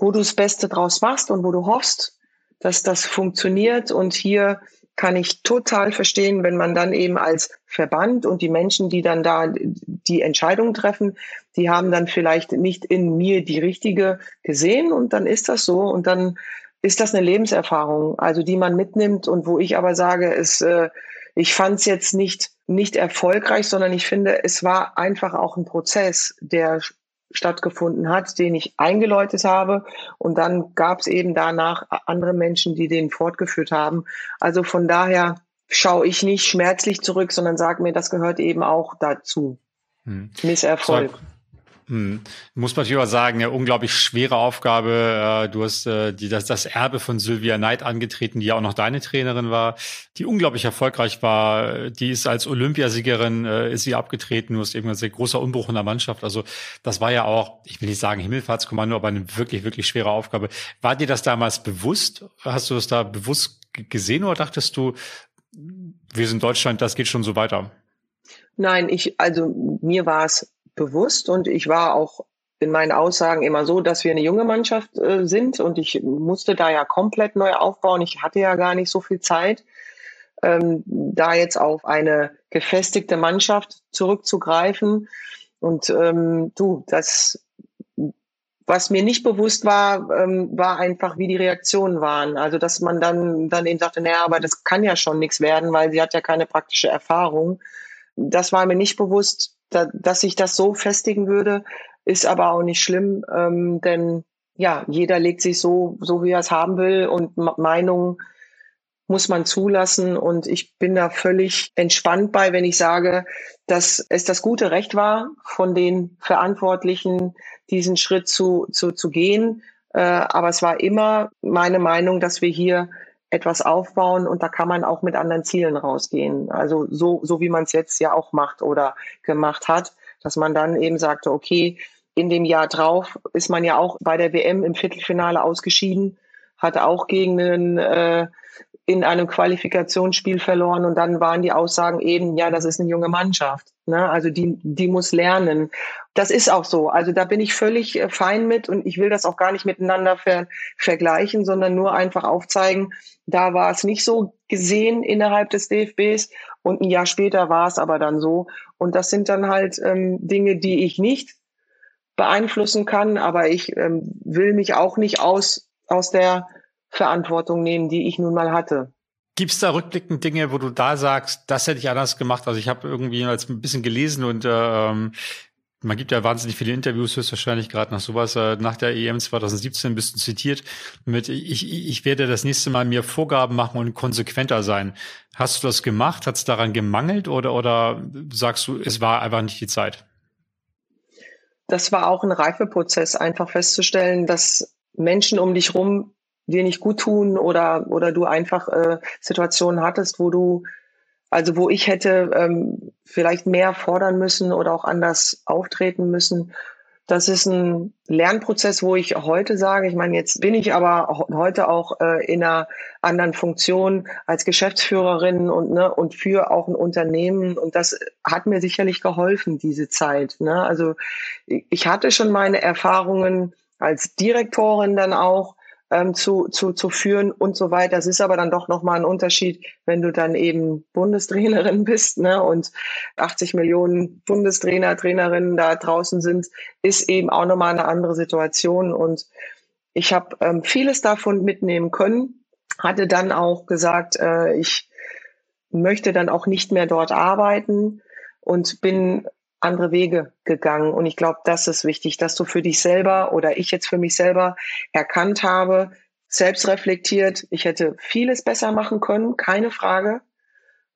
wo du das Beste draus machst und wo du hoffst, dass das funktioniert. Und hier kann ich total verstehen, wenn man dann eben als Verband und die Menschen, die dann da die Entscheidungen treffen, die haben dann vielleicht nicht in mir die richtige gesehen und dann ist das so und dann ist das eine Lebenserfahrung, also die man mitnimmt und wo ich aber sage, es, äh, ich fand es jetzt nicht nicht erfolgreich, sondern ich finde, es war einfach auch ein Prozess, der stattgefunden hat, den ich eingeläutet habe. Und dann gab es eben danach andere Menschen, die den fortgeführt haben. Also von daher schaue ich nicht schmerzlich zurück, sondern sage mir, das gehört eben auch dazu. Hm. Misserfolg. Sag, hm. Muss man natürlich auch sagen, eine unglaublich schwere Aufgabe. Äh, du hast äh, die, das, das Erbe von Sylvia Knight angetreten, die ja auch noch deine Trainerin war, die unglaublich erfolgreich war. Die ist als Olympiasiegerin, äh, ist sie abgetreten. Du hast eben sehr großer Umbruch in der Mannschaft. Also das war ja auch, ich will nicht sagen Himmelfahrtskommando, aber eine wirklich, wirklich schwere Aufgabe. War dir das damals bewusst? Hast du das da bewusst gesehen oder dachtest du, wir sind Deutschland, das geht schon so weiter? Nein, ich, also mir war es bewusst und ich war auch in meinen Aussagen immer so, dass wir eine junge Mannschaft äh, sind und ich musste da ja komplett neu aufbauen. Ich hatte ja gar nicht so viel Zeit, ähm, da jetzt auf eine gefestigte Mannschaft zurückzugreifen. Und ähm, du, das, was mir nicht bewusst war, ähm, war einfach, wie die Reaktionen waren. Also, dass man dann, dann eben sagte, naja, aber das kann ja schon nichts werden, weil sie hat ja keine praktische Erfahrung. Das war mir nicht bewusst da, dass sich das so festigen würde, ist aber auch nicht schlimm, ähm, denn ja, jeder legt sich so, so wie er es haben will und Meinungen muss man zulassen und ich bin da völlig entspannt bei, wenn ich sage, dass es das gute Recht war, von den Verantwortlichen diesen Schritt zu, zu, zu gehen. Äh, aber es war immer meine Meinung, dass wir hier etwas aufbauen und da kann man auch mit anderen Zielen rausgehen. Also so, so wie man es jetzt ja auch macht oder gemacht hat, dass man dann eben sagte, okay, in dem Jahr drauf ist man ja auch bei der WM im Viertelfinale ausgeschieden, hat auch gegen einen äh, in einem Qualifikationsspiel verloren und dann waren die Aussagen eben, ja, das ist eine junge Mannschaft. Ne? Also die, die muss lernen. Das ist auch so. Also da bin ich völlig äh, fein mit und ich will das auch gar nicht miteinander ver vergleichen, sondern nur einfach aufzeigen, da war es nicht so gesehen innerhalb des DFBs und ein Jahr später war es aber dann so. Und das sind dann halt ähm, Dinge, die ich nicht beeinflussen kann, aber ich ähm, will mich auch nicht aus, aus der Verantwortung nehmen, die ich nun mal hatte. Gibt es da rückblickend Dinge, wo du da sagst, das hätte ich anders gemacht? Also ich habe irgendwie jetzt ein bisschen gelesen und ähm, man gibt ja wahnsinnig viele Interviews, höchstwahrscheinlich gerade nach sowas. Äh, nach der EM 2017 bist du zitiert mit, ich, ich werde das nächste Mal mir Vorgaben machen und konsequenter sein. Hast du das gemacht? Hat es daran gemangelt oder, oder sagst du, es war einfach nicht die Zeit? Das war auch ein Reifeprozess, einfach festzustellen, dass Menschen um dich rum dir nicht gut tun oder, oder du einfach äh, Situationen hattest, wo du, also wo ich hätte ähm, vielleicht mehr fordern müssen oder auch anders auftreten müssen. Das ist ein Lernprozess, wo ich heute sage, ich meine, jetzt bin ich aber heute auch äh, in einer anderen Funktion als Geschäftsführerin und, ne, und für auch ein Unternehmen. Und das hat mir sicherlich geholfen, diese Zeit. Ne? Also ich hatte schon meine Erfahrungen als Direktorin dann auch, ähm, zu, zu, zu führen und so weiter. Das ist aber dann doch nochmal ein Unterschied, wenn du dann eben Bundestrainerin bist ne, und 80 Millionen Bundestrainer, Trainerinnen da draußen sind, ist eben auch nochmal eine andere Situation. Und ich habe ähm, vieles davon mitnehmen können, hatte dann auch gesagt, äh, ich möchte dann auch nicht mehr dort arbeiten und bin andere Wege gegangen. Und ich glaube, das ist wichtig, dass du für dich selber oder ich jetzt für mich selber erkannt habe, selbst reflektiert, ich hätte vieles besser machen können, keine Frage.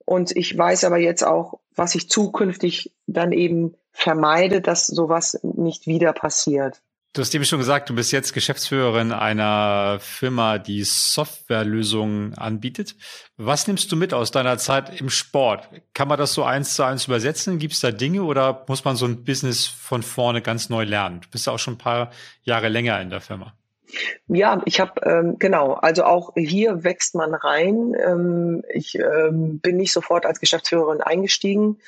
Und ich weiß aber jetzt auch, was ich zukünftig dann eben vermeide, dass sowas nicht wieder passiert. Du hast eben schon gesagt, du bist jetzt Geschäftsführerin einer Firma, die Softwarelösungen anbietet. Was nimmst du mit aus deiner Zeit im Sport? Kann man das so eins zu eins übersetzen? Gibt es da Dinge oder muss man so ein Business von vorne ganz neu lernen? Du bist ja auch schon ein paar Jahre länger in der Firma. Ja, ich habe ähm, genau, also auch hier wächst man rein. Ähm, ich ähm, bin nicht sofort als Geschäftsführerin eingestiegen,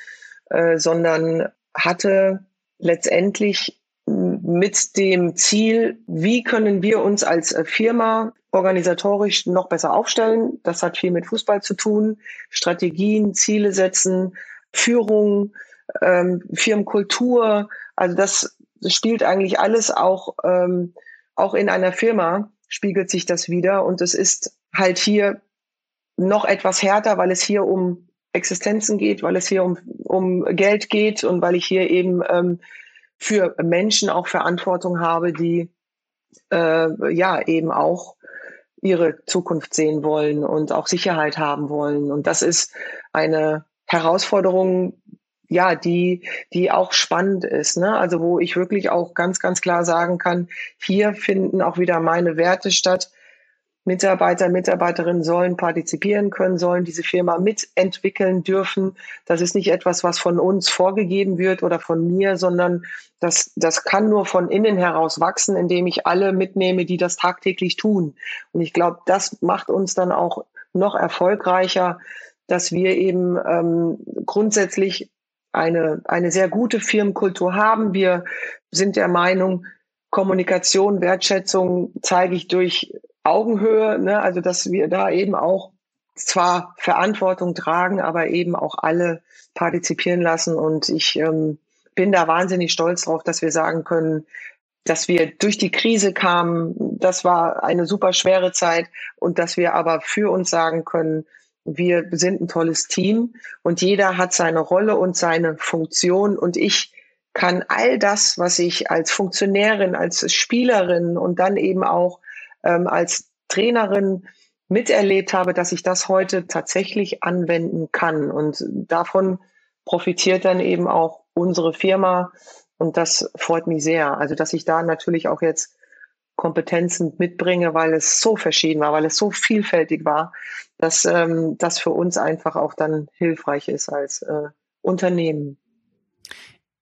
äh, sondern hatte letztendlich mit dem Ziel, wie können wir uns als Firma organisatorisch noch besser aufstellen. Das hat viel mit Fußball zu tun. Strategien, Ziele setzen, Führung, ähm, Firmenkultur. Also das spielt eigentlich alles auch, ähm, auch in einer Firma spiegelt sich das wieder. Und es ist halt hier noch etwas härter, weil es hier um Existenzen geht, weil es hier um, um Geld geht und weil ich hier eben ähm, für Menschen auch Verantwortung habe, die äh, ja eben auch ihre Zukunft sehen wollen und auch Sicherheit haben wollen. Und das ist eine Herausforderung, ja, die, die auch spannend ist, ne? Also wo ich wirklich auch ganz, ganz klar sagen kann, hier finden auch wieder meine Werte statt, Mitarbeiter, Mitarbeiterinnen sollen partizipieren können, sollen diese Firma mitentwickeln dürfen. Das ist nicht etwas, was von uns vorgegeben wird oder von mir, sondern das, das kann nur von innen heraus wachsen, indem ich alle mitnehme, die das tagtäglich tun. Und ich glaube, das macht uns dann auch noch erfolgreicher, dass wir eben ähm, grundsätzlich eine, eine sehr gute Firmenkultur haben. Wir sind der Meinung, Kommunikation, Wertschätzung zeige ich durch Augenhöhe, ne? also dass wir da eben auch zwar Verantwortung tragen, aber eben auch alle partizipieren lassen. Und ich ähm, bin da wahnsinnig stolz drauf, dass wir sagen können, dass wir durch die Krise kamen. Das war eine super schwere Zeit und dass wir aber für uns sagen können, wir sind ein tolles Team und jeder hat seine Rolle und seine Funktion und ich kann all das, was ich als Funktionärin, als Spielerin und dann eben auch ähm, als Trainerin miterlebt habe, dass ich das heute tatsächlich anwenden kann. Und davon profitiert dann eben auch unsere Firma. Und das freut mich sehr. Also, dass ich da natürlich auch jetzt Kompetenzen mitbringe, weil es so verschieden war, weil es so vielfältig war, dass ähm, das für uns einfach auch dann hilfreich ist als äh, Unternehmen.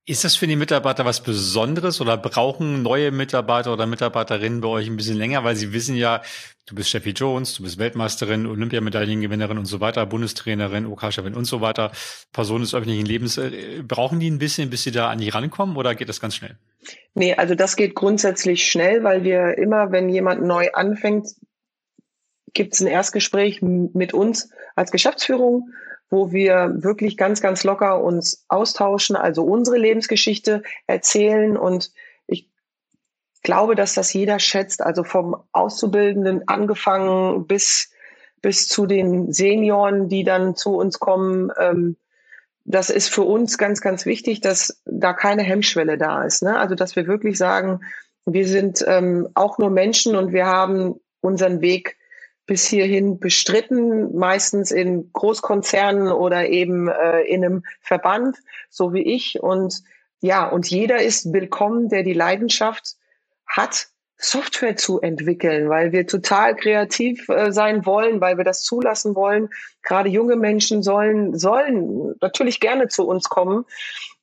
Ist das für die Mitarbeiter was Besonderes oder brauchen neue Mitarbeiter oder Mitarbeiterinnen bei euch ein bisschen länger, weil sie wissen ja, du bist Steffi Jones, du bist Weltmeisterin, Olympiamedaillengewinnerin und so weiter, Bundestrainerin, OK-Chefin und so weiter, Person des öffentlichen Lebens. Äh, brauchen die ein bisschen, bis sie da an die rankommen oder geht das ganz schnell? Nee, also das geht grundsätzlich schnell, weil wir immer, wenn jemand neu anfängt, gibt es ein Erstgespräch mit uns als Geschäftsführung wo wir wirklich ganz, ganz locker uns austauschen, also unsere Lebensgeschichte erzählen. Und ich glaube, dass das jeder schätzt, also vom Auszubildenden angefangen bis, bis zu den Senioren, die dann zu uns kommen. Ähm, das ist für uns ganz, ganz wichtig, dass da keine Hemmschwelle da ist. Ne? Also, dass wir wirklich sagen, wir sind ähm, auch nur Menschen und wir haben unseren Weg bis hierhin bestritten, meistens in Großkonzernen oder eben äh, in einem Verband, so wie ich. Und ja, und jeder ist willkommen, der die Leidenschaft hat, Software zu entwickeln, weil wir total kreativ äh, sein wollen, weil wir das zulassen wollen. Gerade junge Menschen sollen, sollen natürlich gerne zu uns kommen.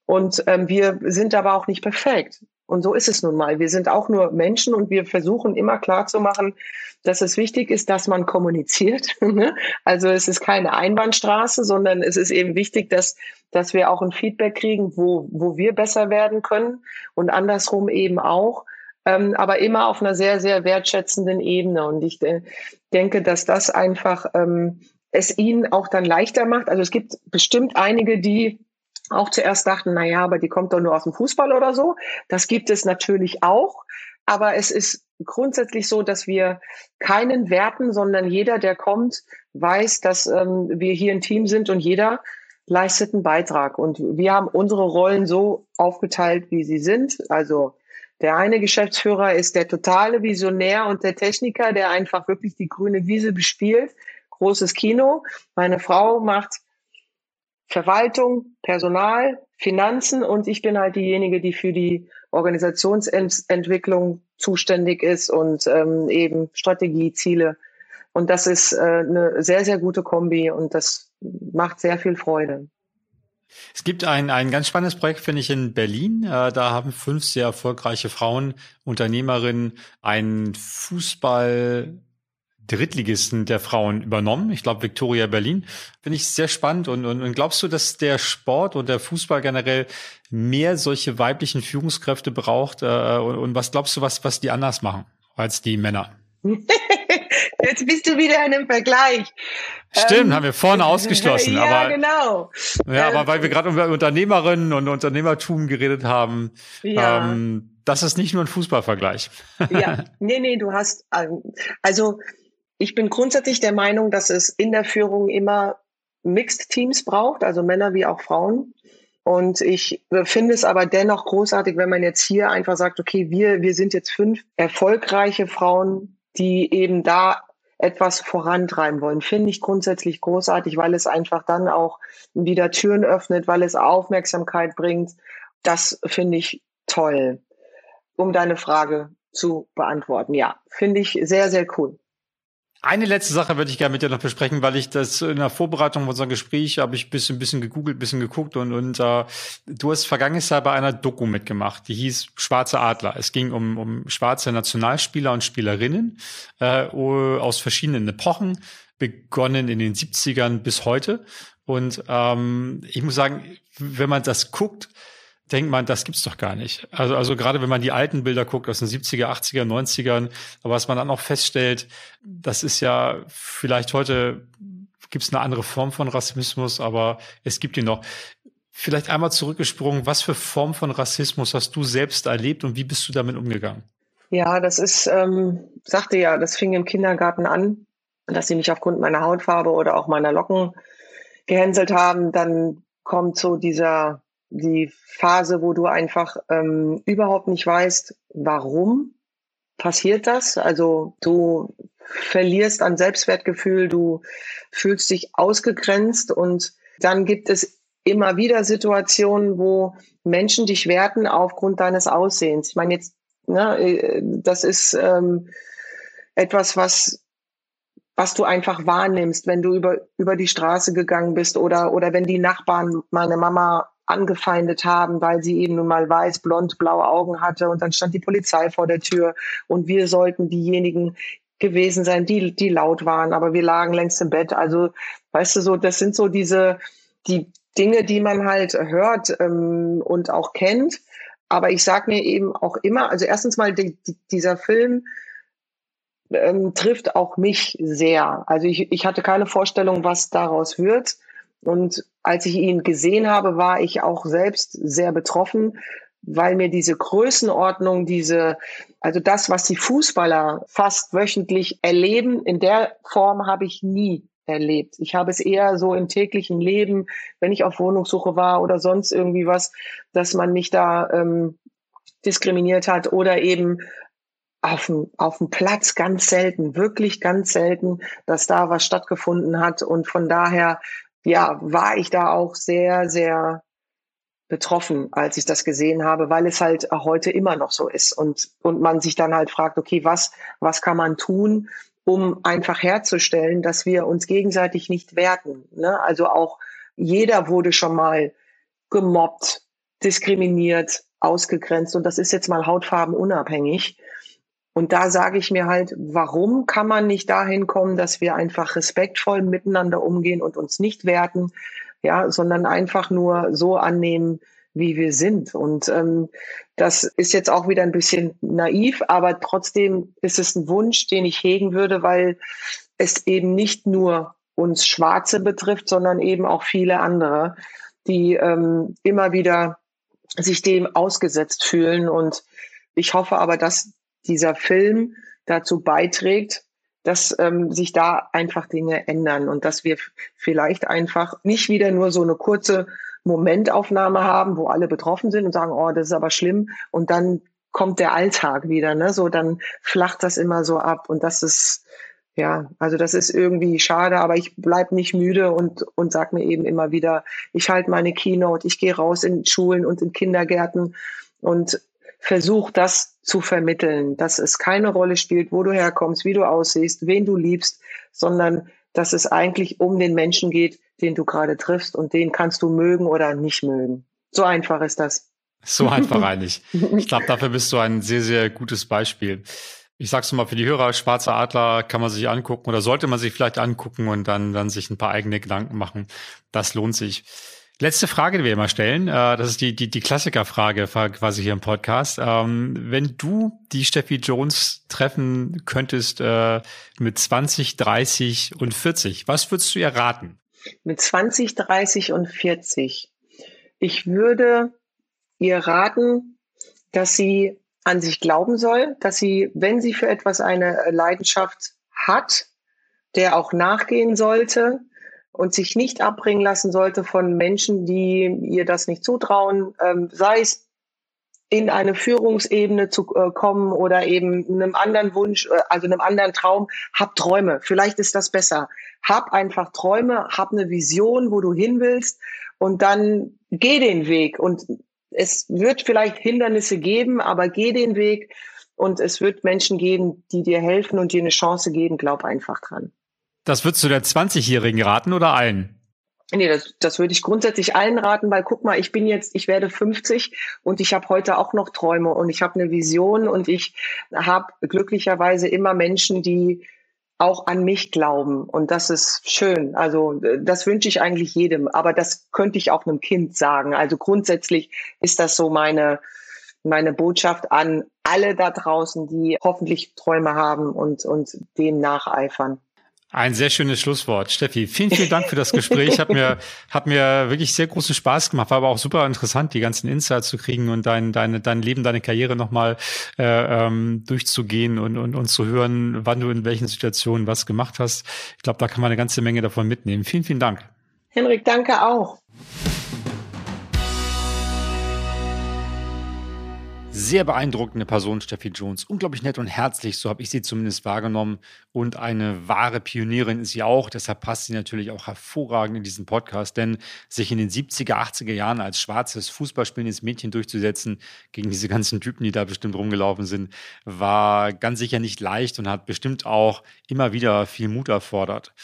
Und ähm, wir sind aber auch nicht perfekt. Und so ist es nun mal. Wir sind auch nur Menschen und wir versuchen immer klar zu machen, dass es wichtig ist, dass man kommuniziert. Ne? also es ist keine Einbahnstraße, sondern es ist eben wichtig, dass, dass wir auch ein Feedback kriegen, wo, wo wir besser werden können und andersrum eben auch. Ähm, aber immer auf einer sehr, sehr wertschätzenden Ebene. Und ich de denke, dass das einfach ähm, es ihnen auch dann leichter macht. Also es gibt bestimmt einige, die auch zuerst dachten, na ja, aber die kommt doch nur aus dem Fußball oder so. Das gibt es natürlich auch. Aber es ist grundsätzlich so, dass wir keinen werten, sondern jeder, der kommt, weiß, dass ähm, wir hier ein Team sind und jeder leistet einen Beitrag. Und wir haben unsere Rollen so aufgeteilt, wie sie sind. Also der eine Geschäftsführer ist der totale Visionär und der Techniker, der einfach wirklich die grüne Wiese bespielt. Großes Kino. Meine Frau macht Verwaltung, Personal, Finanzen und ich bin halt diejenige, die für die Organisationsentwicklung zuständig ist und ähm, eben Strategie, Ziele. Und das ist äh, eine sehr, sehr gute Kombi und das macht sehr viel Freude. Es gibt ein, ein ganz spannendes Projekt, finde ich, in Berlin. Äh, da haben fünf sehr erfolgreiche Frauen, Unternehmerinnen, ein Fußball Drittligisten der Frauen übernommen. Ich glaube, Victoria Berlin. Finde ich sehr spannend. Und, und, und glaubst du, dass der Sport und der Fußball generell mehr solche weiblichen Führungskräfte braucht? Äh, und, und was glaubst du, was, was die anders machen als die Männer? Jetzt bist du wieder in einem Vergleich. Stimmt, ähm, haben wir vorne ausgeschlossen. ja, aber, genau. Ja, ähm, aber weil wir gerade über Unternehmerinnen und Unternehmertum geredet haben, ja. ähm, das ist nicht nur ein Fußballvergleich. ja, nee, nee, du hast, also ich bin grundsätzlich der Meinung, dass es in der Führung immer Mixed Teams braucht, also Männer wie auch Frauen. Und ich finde es aber dennoch großartig, wenn man jetzt hier einfach sagt, okay, wir, wir sind jetzt fünf erfolgreiche Frauen, die eben da etwas vorantreiben wollen. Finde ich grundsätzlich großartig, weil es einfach dann auch wieder Türen öffnet, weil es Aufmerksamkeit bringt. Das finde ich toll. Um deine Frage zu beantworten. Ja, finde ich sehr, sehr cool. Eine letzte Sache würde ich gerne mit dir noch besprechen, weil ich das in der Vorbereitung von unserem Gespräch habe ich bisschen, bisschen gegoogelt, bisschen geguckt und, und uh, du hast vergangenes Jahr bei einer Doku mitgemacht, die hieß Schwarze Adler. Es ging um, um schwarze Nationalspieler und Spielerinnen äh, aus verschiedenen Epochen, begonnen in den 70ern bis heute. Und ähm, ich muss sagen, wenn man das guckt, denkt man, das gibt's doch gar nicht. Also, also gerade wenn man die alten Bilder guckt aus den 70er, 80er, 90ern, aber was man dann auch feststellt, das ist ja vielleicht heute gibt's eine andere Form von Rassismus, aber es gibt ihn noch. Vielleicht einmal zurückgesprungen, was für Form von Rassismus hast du selbst erlebt und wie bist du damit umgegangen? Ja, das ist, ähm, sagte ja, das fing im Kindergarten an, dass sie mich aufgrund meiner Hautfarbe oder auch meiner Locken gehänselt haben. Dann kommt so dieser die Phase, wo du einfach ähm, überhaupt nicht weißt, warum passiert das. Also du verlierst an Selbstwertgefühl, du fühlst dich ausgegrenzt und dann gibt es immer wieder Situationen, wo Menschen dich werten aufgrund deines Aussehens. Ich meine jetzt, ne, das ist ähm, etwas, was was du einfach wahrnimmst, wenn du über, über die Straße gegangen bist oder, oder wenn die Nachbarn meine Mama angefeindet haben, weil sie eben nun mal weiß, blond, blaue Augen hatte und dann stand die Polizei vor der Tür und wir sollten diejenigen gewesen sein, die, die laut waren, aber wir lagen längst im Bett. Also, weißt du, so, das sind so diese, die Dinge, die man halt hört ähm, und auch kennt. Aber ich sag mir eben auch immer, also erstens mal, die, dieser Film ähm, trifft auch mich sehr. Also ich, ich hatte keine Vorstellung, was daraus wird. Und als ich ihn gesehen habe, war ich auch selbst sehr betroffen, weil mir diese Größenordnung, diese, also das, was die Fußballer fast wöchentlich erleben, in der Form habe ich nie erlebt. Ich habe es eher so im täglichen Leben, wenn ich auf Wohnungssuche war oder sonst irgendwie was, dass man mich da ähm, diskriminiert hat oder eben auf dem, auf dem Platz ganz selten, wirklich ganz selten, dass da was stattgefunden hat. Und von daher ja, war ich da auch sehr, sehr betroffen, als ich das gesehen habe, weil es halt heute immer noch so ist und, und man sich dann halt fragt, okay, was, was kann man tun, um einfach herzustellen, dass wir uns gegenseitig nicht werten. Ne? Also auch jeder wurde schon mal gemobbt, diskriminiert, ausgegrenzt und das ist jetzt mal hautfarbenunabhängig. Und da sage ich mir halt, warum kann man nicht dahin kommen, dass wir einfach respektvoll miteinander umgehen und uns nicht werten, ja, sondern einfach nur so annehmen, wie wir sind. Und ähm, das ist jetzt auch wieder ein bisschen naiv, aber trotzdem ist es ein Wunsch, den ich hegen würde, weil es eben nicht nur uns Schwarze betrifft, sondern eben auch viele andere, die ähm, immer wieder sich dem ausgesetzt fühlen. Und ich hoffe aber, dass dieser Film dazu beiträgt, dass ähm, sich da einfach Dinge ändern und dass wir vielleicht einfach nicht wieder nur so eine kurze Momentaufnahme haben, wo alle betroffen sind und sagen, oh, das ist aber schlimm und dann kommt der Alltag wieder, ne? So dann flacht das immer so ab und das ist ja, also das ist irgendwie schade, aber ich bleib nicht müde und und sag mir eben immer wieder, ich halte meine Keynote, ich gehe raus in Schulen und in Kindergärten und versuch das zu vermitteln, dass es keine Rolle spielt, wo du herkommst, wie du aussiehst, wen du liebst, sondern dass es eigentlich um den Menschen geht, den du gerade triffst und den kannst du mögen oder nicht mögen. So einfach ist das. So einfach eigentlich. Ich glaube, dafür bist du ein sehr, sehr gutes Beispiel. Ich sag's mal für die Hörer, Schwarzer Adler kann man sich angucken oder sollte man sich vielleicht angucken und dann, dann sich ein paar eigene Gedanken machen. Das lohnt sich. Letzte Frage, die wir immer stellen, äh, das ist die, die, die Klassikerfrage quasi hier im Podcast. Ähm, wenn du die Steffi Jones treffen könntest äh, mit 20, 30 und 40, was würdest du ihr raten? Mit 20, 30 und 40. Ich würde ihr raten, dass sie an sich glauben soll, dass sie, wenn sie für etwas eine Leidenschaft hat, der auch nachgehen sollte und sich nicht abbringen lassen sollte von Menschen, die ihr das nicht zutrauen, ähm, sei es in eine Führungsebene zu äh, kommen oder eben einem anderen Wunsch, äh, also einem anderen Traum, hab Träume. Vielleicht ist das besser. Hab einfach Träume, hab eine Vision, wo du hin willst und dann geh den Weg und es wird vielleicht Hindernisse geben, aber geh den Weg und es wird Menschen geben, die dir helfen und dir eine Chance geben. Glaub einfach dran. Das würdest du der 20-Jährigen raten oder allen? Nee, das, das würde ich grundsätzlich allen raten, weil guck mal, ich bin jetzt, ich werde 50 und ich habe heute auch noch Träume und ich habe eine Vision und ich habe glücklicherweise immer Menschen, die auch an mich glauben. Und das ist schön. Also das wünsche ich eigentlich jedem. Aber das könnte ich auch einem Kind sagen. Also grundsätzlich ist das so meine, meine Botschaft an alle da draußen, die hoffentlich Träume haben und, und dem nacheifern. Ein sehr schönes Schlusswort. Steffi, vielen, vielen Dank für das Gespräch. Hat mir, hat mir wirklich sehr großen Spaß gemacht. War aber auch super interessant, die ganzen Insights zu kriegen und dein, deine, dein Leben, deine Karriere nochmal äh, ähm, durchzugehen und, und, und zu hören, wann du in welchen Situationen was gemacht hast. Ich glaube, da kann man eine ganze Menge davon mitnehmen. Vielen, vielen Dank. Henrik, danke auch. Sehr beeindruckende Person, Steffi Jones. Unglaublich nett und herzlich, so habe ich sie zumindest wahrgenommen. Und eine wahre Pionierin ist sie auch. Deshalb passt sie natürlich auch hervorragend in diesen Podcast, denn sich in den 70er, 80er Jahren als schwarzes, fußballspielendes Mädchen durchzusetzen gegen diese ganzen Typen, die da bestimmt rumgelaufen sind, war ganz sicher nicht leicht und hat bestimmt auch immer wieder viel Mut erfordert.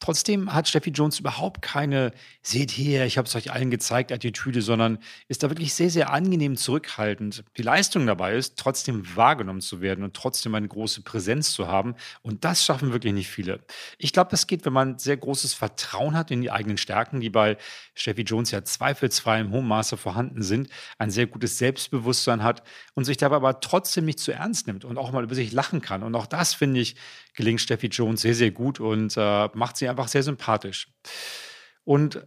Trotzdem hat Steffi Jones überhaupt keine, seht her, ich habe es euch allen gezeigt, Attitüde, sondern ist da wirklich sehr, sehr angenehm zurückhaltend. Die Leistung dabei ist, trotzdem wahrgenommen zu werden und trotzdem eine große Präsenz zu haben. Und das schaffen wirklich nicht viele. Ich glaube, das geht, wenn man sehr großes Vertrauen hat in die eigenen Stärken, die bei Steffi Jones ja zweifelsfrei im hohen Maße vorhanden sind, ein sehr gutes Selbstbewusstsein hat und sich dabei aber trotzdem nicht zu ernst nimmt und auch mal über sich lachen kann. Und auch das, finde ich, gelingt Steffi Jones sehr, sehr gut und äh, macht sie einfach sehr sympathisch. Und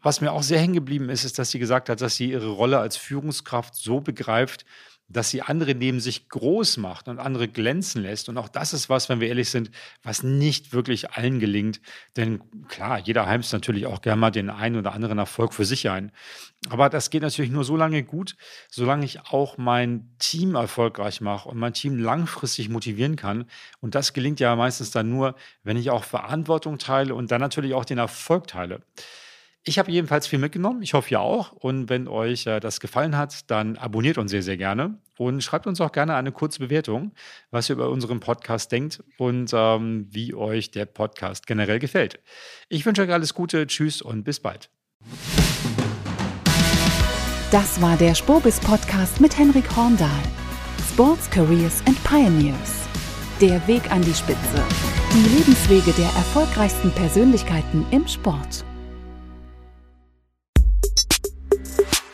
was mir auch sehr hängen geblieben ist, ist, dass sie gesagt hat, dass sie ihre Rolle als Führungskraft so begreift, dass sie andere neben sich groß macht und andere glänzen lässt. Und auch das ist was, wenn wir ehrlich sind, was nicht wirklich allen gelingt. Denn klar, jeder heimst natürlich auch gerne mal den einen oder anderen Erfolg für sich ein. Aber das geht natürlich nur so lange gut, solange ich auch mein Team erfolgreich mache und mein Team langfristig motivieren kann. Und das gelingt ja meistens dann nur, wenn ich auch Verantwortung teile und dann natürlich auch den Erfolg teile. Ich habe jedenfalls viel mitgenommen. Ich hoffe, ihr auch. Und wenn euch äh, das gefallen hat, dann abonniert uns sehr, sehr gerne und schreibt uns auch gerne eine kurze Bewertung, was ihr über unseren Podcast denkt und ähm, wie euch der Podcast generell gefällt. Ich wünsche euch alles Gute. Tschüss und bis bald. Das war der Spobis Podcast mit Henrik Horndahl. Sports, Careers and Pioneers. Der Weg an die Spitze. Die Lebenswege der erfolgreichsten Persönlichkeiten im Sport.